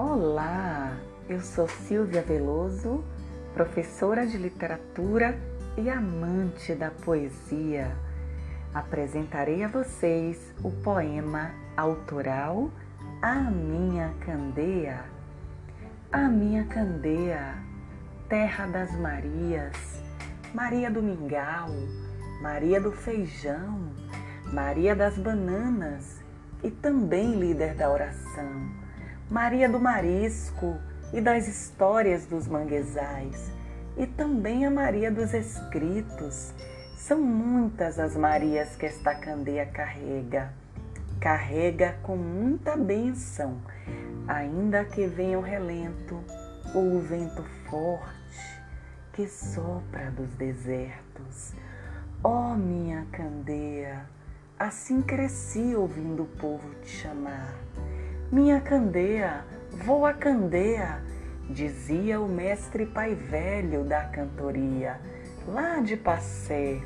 Olá, eu sou Silvia Veloso, professora de literatura e amante da poesia. Apresentarei a vocês o poema autoral A Minha Candeia. A Minha Candeia, terra das Marias, Maria do Mingau, Maria do Feijão, Maria das Bananas e também líder da oração Maria do Marisco e das histórias dos manguezais, e também a Maria dos Escritos. São muitas as Marias que esta candeia carrega. Carrega com muita bênção, ainda que venha o relento ou o vento forte que sopra dos desertos. Ó oh, minha candeia, assim cresci ouvindo o povo te chamar minha candeia, voa candeia, dizia o mestre pai velho da cantoria, lá de Passé,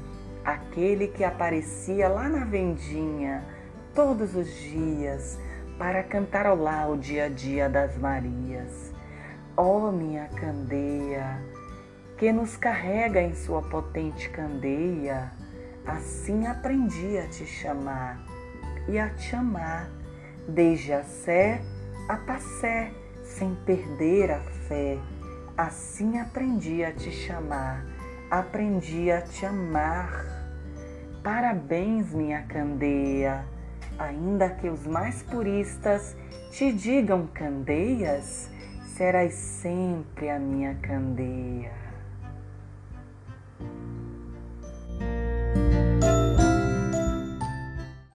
aquele que aparecia lá na vendinha todos os dias para cantar ao lá o dia a dia das Marias. Ó oh, minha candeia, que nos carrega em sua potente candeia, assim aprendi a te chamar e a te amar desde a sé a passé, sem perder a fé. Assim aprendi a te chamar, aprendi a te amar. Parabéns, minha candeia, ainda que os mais puristas te digam candeias, serás sempre a minha candeia.